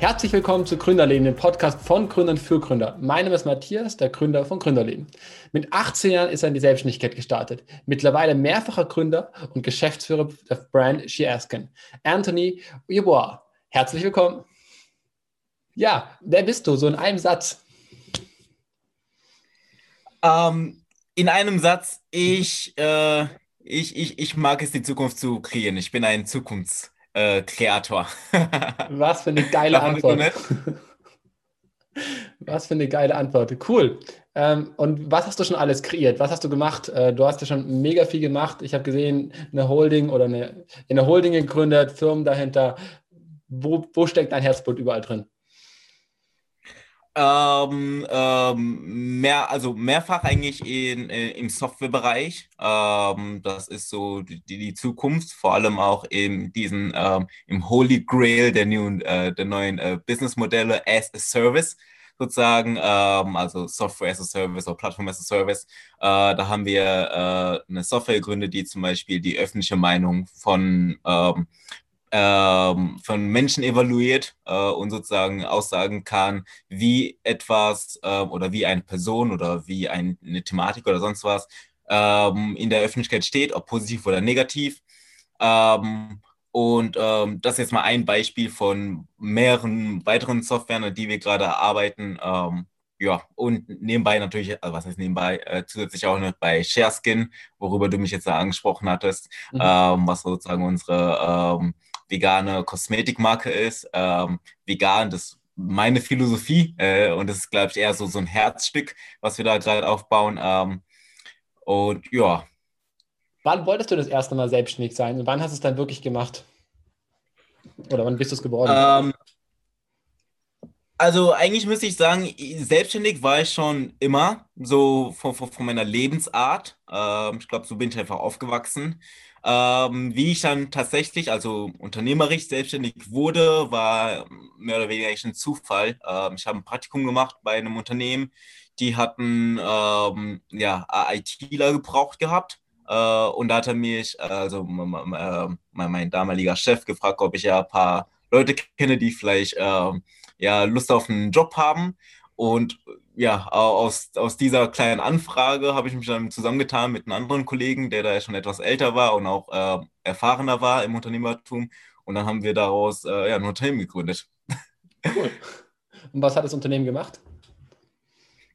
Herzlich willkommen zu Gründerleben, dem Podcast von Gründern für Gründer. Mein Name ist Matthias, der Gründer von Gründerleben. Mit 18 Jahren ist er in die Selbstständigkeit gestartet. Mittlerweile mehrfacher Gründer und Geschäftsführer der Brand Sheaskin. Anthony Yeboah. Herzlich willkommen. Ja, wer bist du? So in einem Satz. Ähm, in einem Satz, ich, äh, ich, ich, ich mag es, die Zukunft zu kreieren. Ich bin ein Zukunfts- äh, Kreator. Was für eine geile Antwort. Was für eine geile Antwort. Cool. Ähm, und was hast du schon alles kreiert? Was hast du gemacht? Äh, du hast ja schon mega viel gemacht. Ich habe gesehen, eine Holding oder eine, eine Holding gegründet, Firmen dahinter. Wo, wo steckt dein Herzblut überall drin? Ähm, ähm, mehr, also mehrfach eigentlich in, in äh, im Softwarebereich. Ähm, das ist so die, die Zukunft, vor allem auch in diesen ähm, im Holy Grail der neuen, äh, der neuen äh, Businessmodelle as a Service sozusagen, ähm, also Software as a Service oder Plattform as a Service. Äh, da haben wir äh, eine Software gegründet, die zum Beispiel die öffentliche Meinung von ähm, von Menschen evaluiert äh, und sozusagen aussagen kann, wie etwas äh, oder wie eine Person oder wie ein, eine Thematik oder sonst was ähm, in der Öffentlichkeit steht, ob positiv oder negativ. Ähm, und ähm, das ist jetzt mal ein Beispiel von mehreren weiteren Softwaren, an die wir gerade arbeiten. Ähm, ja, und nebenbei natürlich, also was heißt nebenbei, äh, zusätzlich auch noch bei ShareSkin, worüber du mich jetzt da angesprochen hattest, mhm. ähm, was sozusagen unsere ähm, vegane Kosmetikmarke ist. Ähm, vegan, das ist meine Philosophie äh, und das ist, glaube ich, eher so, so ein Herzstück, was wir da gerade aufbauen. Ähm, und ja. Wann wolltest du das erste Mal selbstständig sein und wann hast du es dann wirklich gemacht? Oder wann bist du es geworden? Ähm, also eigentlich müsste ich sagen, selbstständig war ich schon immer, so von, von, meiner Lebensart. Ähm, ich glaube, so bin ich einfach aufgewachsen. Ähm, wie ich dann tatsächlich, also unternehmerisch selbstständig wurde, war mehr oder weniger ein Zufall. Ähm, ich habe ein Praktikum gemacht bei einem Unternehmen, die hatten ähm, ja, ITler gebraucht gehabt. Äh, und da hat er mich, also mein, mein, damaliger Chef, gefragt, ob ich ja ein paar Leute kenne, die vielleicht äh, ja, Lust auf einen Job haben. Und ja, aus, aus dieser kleinen Anfrage habe ich mich dann zusammengetan mit einem anderen Kollegen, der da schon etwas älter war und auch äh, erfahrener war im Unternehmertum. Und dann haben wir daraus äh, ja, ein Unternehmen gegründet. Cool. Und was hat das Unternehmen gemacht?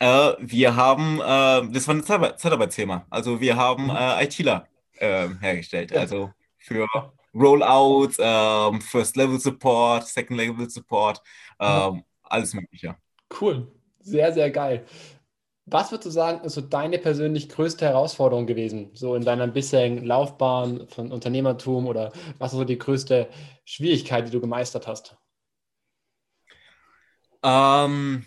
Äh, wir haben, äh, das war ein Zeitarbeitsthema. Also wir haben mhm. äh, ITler ähm, hergestellt. Ja. Also für Rollouts, ähm, First Level Support, Second Level Support, ähm, alles Mögliche. Cool, sehr, sehr geil. Was würdest du sagen, ist so deine persönlich größte Herausforderung gewesen, so in deiner bisherigen Laufbahn von Unternehmertum oder was ist so die größte Schwierigkeit, die du gemeistert hast? Ähm,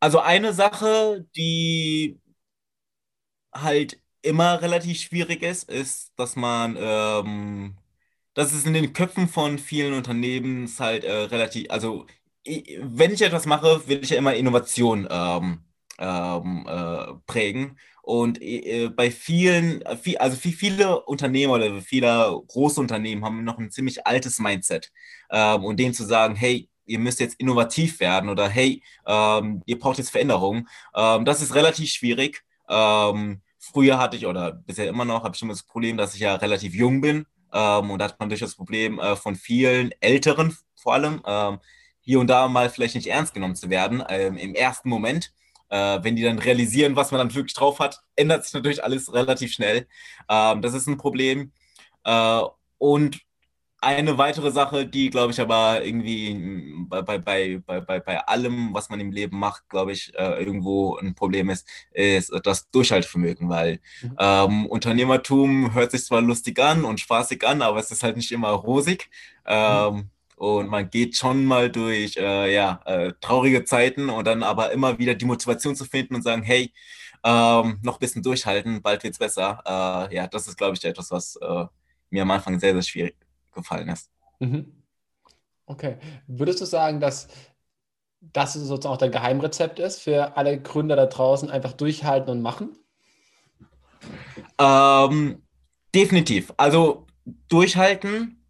also eine Sache, die halt immer relativ schwierig ist, ist, dass man, ähm, dass es in den Köpfen von vielen Unternehmen halt äh, relativ, also wenn ich etwas mache, will ich ja immer Innovation ähm, ähm, äh, prägen. Und äh, bei vielen, viel, also viele Unternehmer oder viele große Unternehmen haben noch ein ziemlich altes Mindset. Ähm, und denen zu sagen, hey, ihr müsst jetzt innovativ werden oder hey, ähm, ihr braucht jetzt Veränderungen, ähm, das ist relativ schwierig. Ähm, früher hatte ich oder bisher immer noch, habe ich immer das Problem, dass ich ja relativ jung bin. und da hat man durch das Problem äh, von vielen Älteren vor allem, hier und da mal vielleicht nicht ernst genommen zu werden ähm, im ersten Moment. Äh, wenn die dann realisieren, was man dann wirklich drauf hat, ändert sich natürlich alles relativ schnell. Ähm, das ist ein Problem. Äh, und eine weitere Sache, die, glaube ich, aber irgendwie bei, bei, bei, bei, bei allem, was man im Leben macht, glaube ich, äh, irgendwo ein Problem ist, ist das Durchhaltevermögen, weil mhm. ähm, Unternehmertum hört sich zwar lustig an und spaßig an, aber es ist halt nicht immer rosig. Ähm, mhm. Und man geht schon mal durch äh, ja, äh, traurige Zeiten und dann aber immer wieder die Motivation zu finden und sagen, hey, ähm, noch ein bisschen durchhalten, bald wird es besser. Äh, ja, das ist, glaube ich, etwas, was äh, mir am Anfang sehr, sehr schwierig gefallen ist. Mhm. Okay. Würdest du sagen, dass das sozusagen auch dein Geheimrezept ist für alle Gründer da draußen, einfach durchhalten und machen? Ähm, definitiv. Also durchhalten,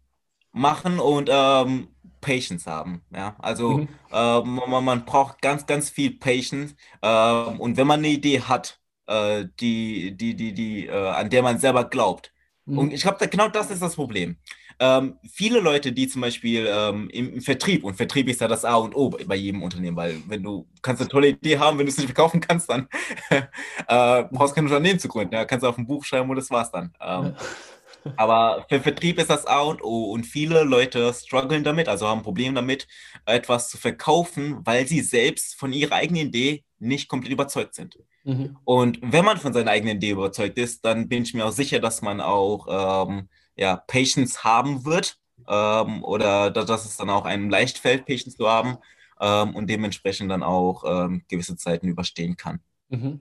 machen und ähm, Patience haben. Ja? Also mhm. äh, man, man, braucht ganz, ganz viel Patience. Äh, und wenn man eine Idee hat, äh, die, die, die, die, äh, an der man selber glaubt. Mhm. Und ich glaube, genau das ist das Problem. Ähm, viele Leute, die zum Beispiel ähm, im, im, Vertrieb, und Vertrieb ist ja das A und O bei, jedem Unternehmen, weil wenn du kannst eine tolle Idee haben, wenn du es nicht verkaufen kannst, dann äh, brauchst du kein Unternehmen zu gründen. Ja? Kannst du auf ein Buch schreiben und das war's dann. Ähm, aber für Vertrieb ist das A und O und viele Leute strugglen damit, also haben Probleme damit, etwas zu verkaufen, weil sie selbst von ihrer eigenen Idee nicht komplett überzeugt sind. Mhm. Und wenn man von seiner eigenen Idee überzeugt ist, dann bin ich mir auch sicher, dass man auch ähm, ja, Patience haben wird ähm, oder dass es dann auch einem leicht fällt, Patience zu haben ähm, und dementsprechend dann auch ähm, gewisse Zeiten überstehen kann. Mhm.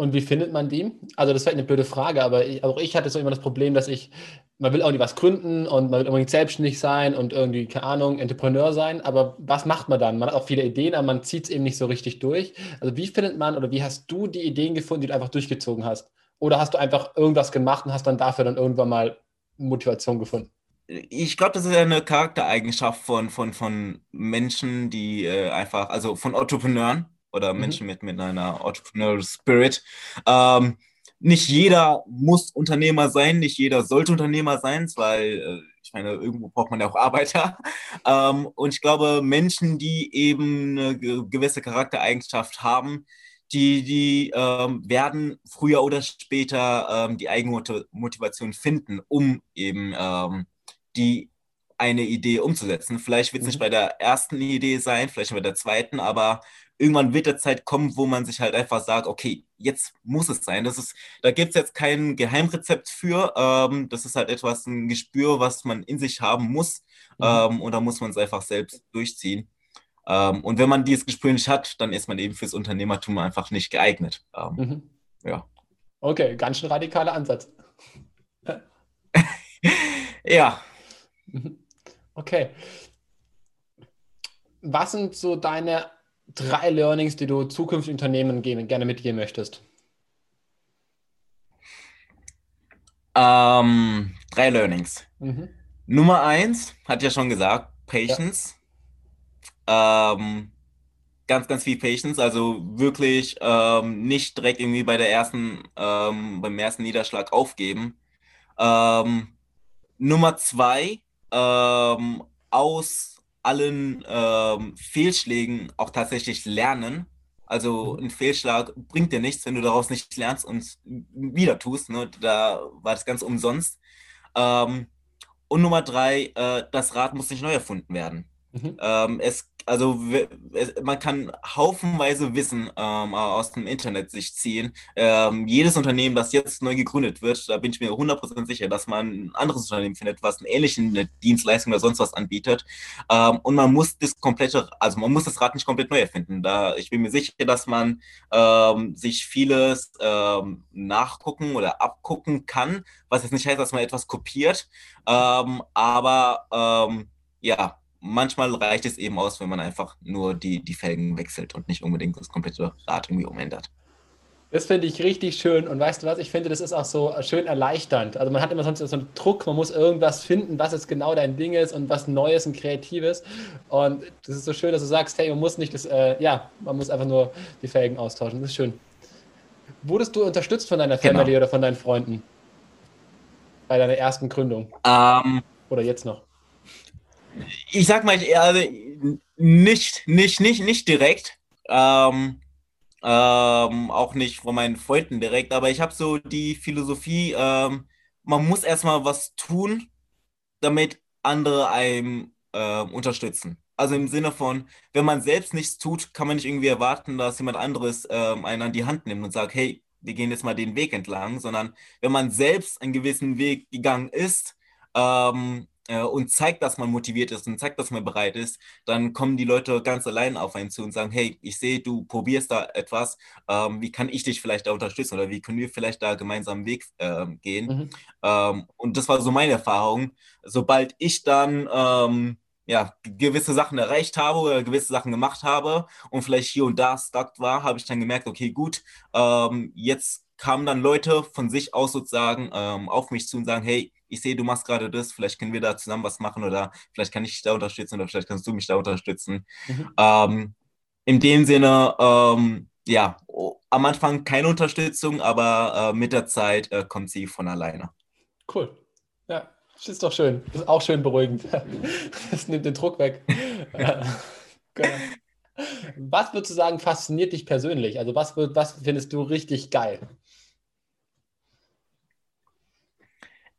Und wie findet man die? Also das wäre eine blöde Frage, aber ich, auch ich hatte so immer das Problem, dass ich, man will auch nicht was gründen und man will unbedingt selbstständig sein und irgendwie, keine Ahnung, Entrepreneur sein, aber was macht man dann? Man hat auch viele Ideen, aber man zieht es eben nicht so richtig durch. Also wie findet man oder wie hast du die Ideen gefunden, die du einfach durchgezogen hast? Oder hast du einfach irgendwas gemacht und hast dann dafür dann irgendwann mal Motivation gefunden? Ich glaube, das ist eine Charaktereigenschaft von, von, von Menschen, die äh, einfach, also von Entrepreneuren, oder mhm. Menschen mit, mit einer Entrepreneurial Spirit. Ähm, nicht jeder muss Unternehmer sein, nicht jeder sollte Unternehmer sein, weil äh, ich meine, irgendwo braucht man ja auch Arbeiter. Ähm, und ich glaube, Menschen, die eben eine gewisse Charaktereigenschaft haben, die, die ähm, werden früher oder später ähm, die eigene Motivation finden, um eben ähm, die eine Idee umzusetzen. Vielleicht wird es mhm. nicht bei der ersten Idee sein, vielleicht bei der zweiten, aber irgendwann wird der Zeit kommen, wo man sich halt einfach sagt, okay, jetzt muss es sein. Das ist, da gibt es jetzt kein Geheimrezept für. Ähm, das ist halt etwas, ein Gespür, was man in sich haben muss. Mhm. Ähm, und da muss man es einfach selbst durchziehen. Ähm, und wenn man dieses Gespür nicht hat, dann ist man eben fürs Unternehmertum einfach nicht geeignet. Ähm, mhm. Ja. Okay, ganz schön radikaler Ansatz. ja. Okay. Was sind so deine drei Learnings, die du zukünftigen Unternehmen gerne mitgeben möchtest? Ähm, drei Learnings. Mhm. Nummer eins, hat ja schon gesagt, Patience. Ja. Ähm, ganz, ganz viel Patience, also wirklich ähm, nicht direkt irgendwie bei der ersten, ähm, beim ersten Niederschlag aufgeben. Ähm, Nummer zwei, ähm, aus allen ähm, Fehlschlägen auch tatsächlich lernen. Also mhm. ein Fehlschlag bringt dir nichts, wenn du daraus nicht lernst und wieder tust. Ne? Da war das ganz umsonst. Ähm, und Nummer drei, äh, das Rad muss nicht neu erfunden werden. Mhm. Ähm, es also man kann haufenweise Wissen ähm, aus dem Internet sich ziehen. Ähm, jedes Unternehmen, das jetzt neu gegründet wird, da bin ich mir 100% sicher, dass man ein anderes Unternehmen findet, was eine ähnliche Dienstleistung oder sonst was anbietet. Ähm, und man muss das komplette, also man muss das Rad nicht komplett neu erfinden. Da, ich bin mir sicher, dass man ähm, sich vieles ähm, nachgucken oder abgucken kann, was jetzt nicht heißt, dass man etwas kopiert. Ähm, aber ja, manchmal reicht es eben aus, wenn man einfach nur die, die Felgen wechselt und nicht unbedingt das komplette Rad irgendwie umändert. Das finde ich richtig schön. Und weißt du was? Ich finde, das ist auch so schön erleichternd. Also man hat immer sonst so einen Druck, man muss irgendwas finden, was jetzt genau dein Ding ist und was Neues und Kreatives. Und das ist so schön, dass du sagst, hey, man muss nicht das, äh, ja, man muss einfach nur die Felgen austauschen. Das ist schön. Wurdest du unterstützt von deiner genau. Family oder von deinen Freunden? Bei deiner ersten Gründung? Um, ähm, oder jetzt noch? Ich sag mal, also nicht, nicht, nicht, nicht direkt. Ähm, ähm, auch nicht von meinen Freunden direkt, aber ich habe so die Philosophie, ähm, man muss erstmal was tun, damit andere einem äh, unterstützen. Also im Sinne von, wenn man selbst nichts tut, kann man nicht irgendwie erwarten, dass jemand anderes ähm, einen an die Hand nimmt und sagt, hey, wir gehen jetzt mal den Weg entlang, sondern wenn man selbst einen gewissen Weg gegangen ist, ähm, äh, und zeigt, dass man motiviert ist und zeigt, dass man bereit ist, dann kommen die Leute ganz allein auf einen zu und sagen, hey, ich sehe, du probierst da etwas, ähm, wie kann ich dich vielleicht da unterstützen oder wie können wir vielleicht da gemeinsam einen Weg äh, gehen? Mhm. Ähm, und das war so meine Erfahrung. Sobald ich dann ähm, ja, gewisse Sachen erreicht habe oder gewisse Sachen gemacht habe und vielleicht hier und da stuck war, habe ich dann gemerkt, okay, gut, ähm, jetzt kamen dann Leute von sich aus sozusagen ähm, auf mich zu und sagen, hey, ich sehe, du machst gerade das, vielleicht können wir da zusammen was machen oder vielleicht kann ich dich da unterstützen oder vielleicht kannst du mich da unterstützen. Mhm. Ähm, in dem Sinne, ähm, ja, am Anfang keine Unterstützung, aber äh, mit der Zeit äh, kommt sie von alleine. Cool. Ja, das ist doch schön. Das ist auch schön beruhigend. Das nimmt den Druck weg. genau. Was würdest du sagen, fasziniert dich persönlich? Also was, was findest du richtig geil?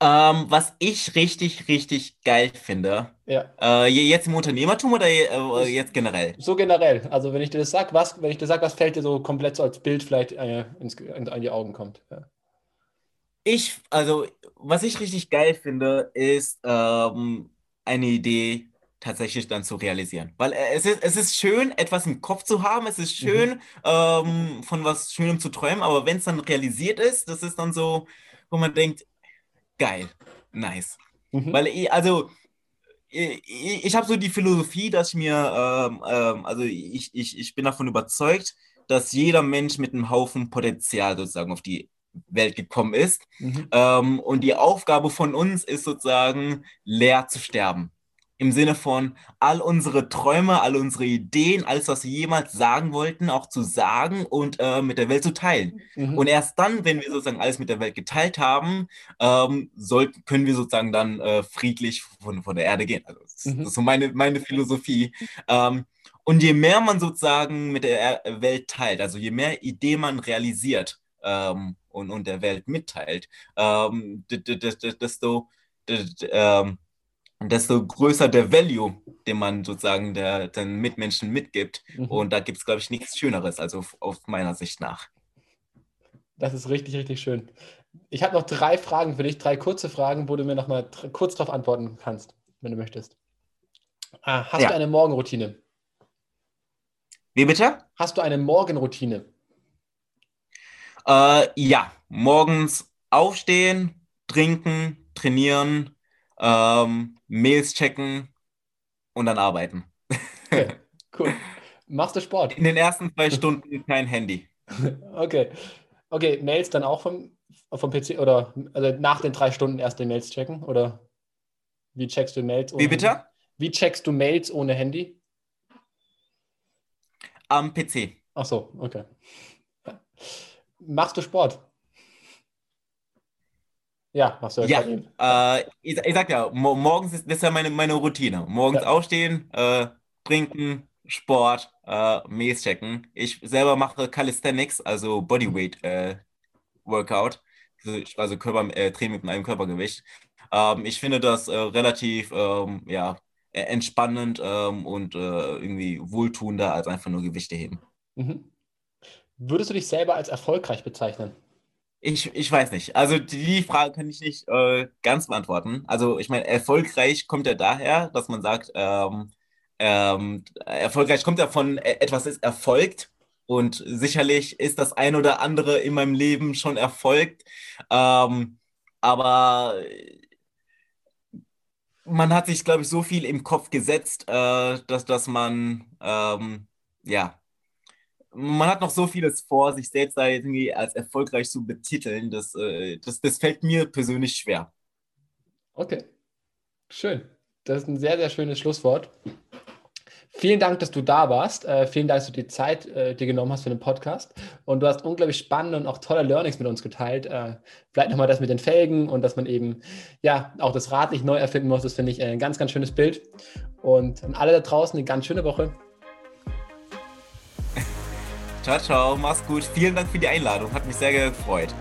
Ähm, was ich richtig, richtig geil finde. Ja. Äh, jetzt im Unternehmertum oder äh, jetzt generell? So generell. Also wenn ich dir das sage, was, wenn ich dir sage, was fällt dir so komplett so als Bild vielleicht äh, ins, in, in, die Augen kommt. Ja. Ich, also was ich richtig geil finde, ist ähm, eine Idee tatsächlich dann zu realisieren. Weil äh, es ist, es ist schön, etwas im Kopf zu haben, es ist schön, mhm. ähm, von was Schönem zu träumen, aber wenn es dann realisiert ist, das ist dann so, wo man denkt, geil, nice. Mhm. Weil ich, also, ich, ich habe so die Philosophie, dass ich mir, ähm, ähm, also ich, ich, ich bin davon überzeugt, dass jeder Mensch mit einem Haufen Potenzial sozusagen auf die Welt gekommen ist. Mhm. Ähm, und die Aufgabe von uns ist sozusagen, leer zu sterben im Sinne von all unsere Träume, all unsere Ideen, alles, was wir jemals sagen wollten, auch zu sagen und äh, mit der Welt zu teilen. Mhm. Und erst dann, wenn wir sozusagen alles mit der Welt geteilt haben, ähm, sollten, können wir sozusagen dann äh, friedlich von, von der Erde gehen. Also das, mhm. das ist so meine, meine Philosophie. Ähm, und je mehr man sozusagen mit der Welt teilt, also je mehr Ideen man realisiert ähm, und, und der Welt mitteilt, ähm, desto, ähm, desto größer der Value, den man sozusagen der, den Mitmenschen mitgibt. Mhm. Und da gibt es, glaube ich, nichts Schöneres, also auf meiner Sicht nach. Das ist richtig, richtig schön. Ich habe noch drei Fragen für dich, drei kurze Fragen, wo du mir noch mal kurz darauf antworten kannst, wenn du möchtest. Ah, hast ja. du eine Morgenroutine? Wie bitte? Hast du eine Morgenroutine? Äh, ja, morgens aufstehen, trinken, trainieren, ähm, Mails checken und dann arbeiten. Okay, cool. Machst du Sport? In den ersten zwei Stunden kein Handy. Okay. Okay, Mails dann auch vom, vom PC oder also nach den drei Stunden erst die Mails checken? Oder wie checkst du Mails ohne Wie bitte? Handy? Wie checkst du Mails ohne Handy? Am PC. Ach so, okay. Machst du Sport? Ja, machst du ja. Äh, ich, ich sag ja, morgens ist das ist ja meine, meine Routine. Morgens ja. aufstehen, äh, trinken, Sport, äh, Mails checken. Ich selber mache Calisthenics, also Bodyweight äh, Workout, also Körper, äh, Training mit einem Körpergewicht. Ähm, ich finde das äh, relativ ähm, ja, e-, entspannend ähm, und äh, irgendwie wohltuender als einfach nur Gewichte heben. Mhm. Würdest du dich selber als erfolgreich bezeichnen? Ich, ich weiß nicht. Also die Frage kann ich nicht äh, ganz beantworten. Also ich meine, erfolgreich kommt ja daher, dass man sagt, ähm, ähm, erfolgreich kommt ja von äh, etwas ist erfolgt und sicherlich ist das ein oder andere in meinem Leben schon erfolgt. Ähm, aber man hat sich, glaube ich, so viel im Kopf gesetzt, äh, dass, dass man ähm, ja man hat noch so vieles vor, sich selbst da irgendwie als erfolgreich zu betiteln. Das, äh, das, das fällt mir persönlich schwer. Okay, schön. Das ist ein sehr, sehr schönes Schlusswort. Vielen Dank, dass du da warst. Äh, vielen Dank, dass du die Zeit äh, dir genommen hast für den Podcast. Und du hast unglaublich spannende und auch tolle Learnings mit uns geteilt. Äh, vielleicht nochmal das mit den Felgen und dass man eben ja auch das Rad nicht neu erfinden muss. Das finde ich ein ganz, ganz schönes Bild. Und an alle da draußen eine ganz schöne Woche. Ciao, ciao, mach's gut. Vielen Dank für die Einladung, hat mich sehr gefreut.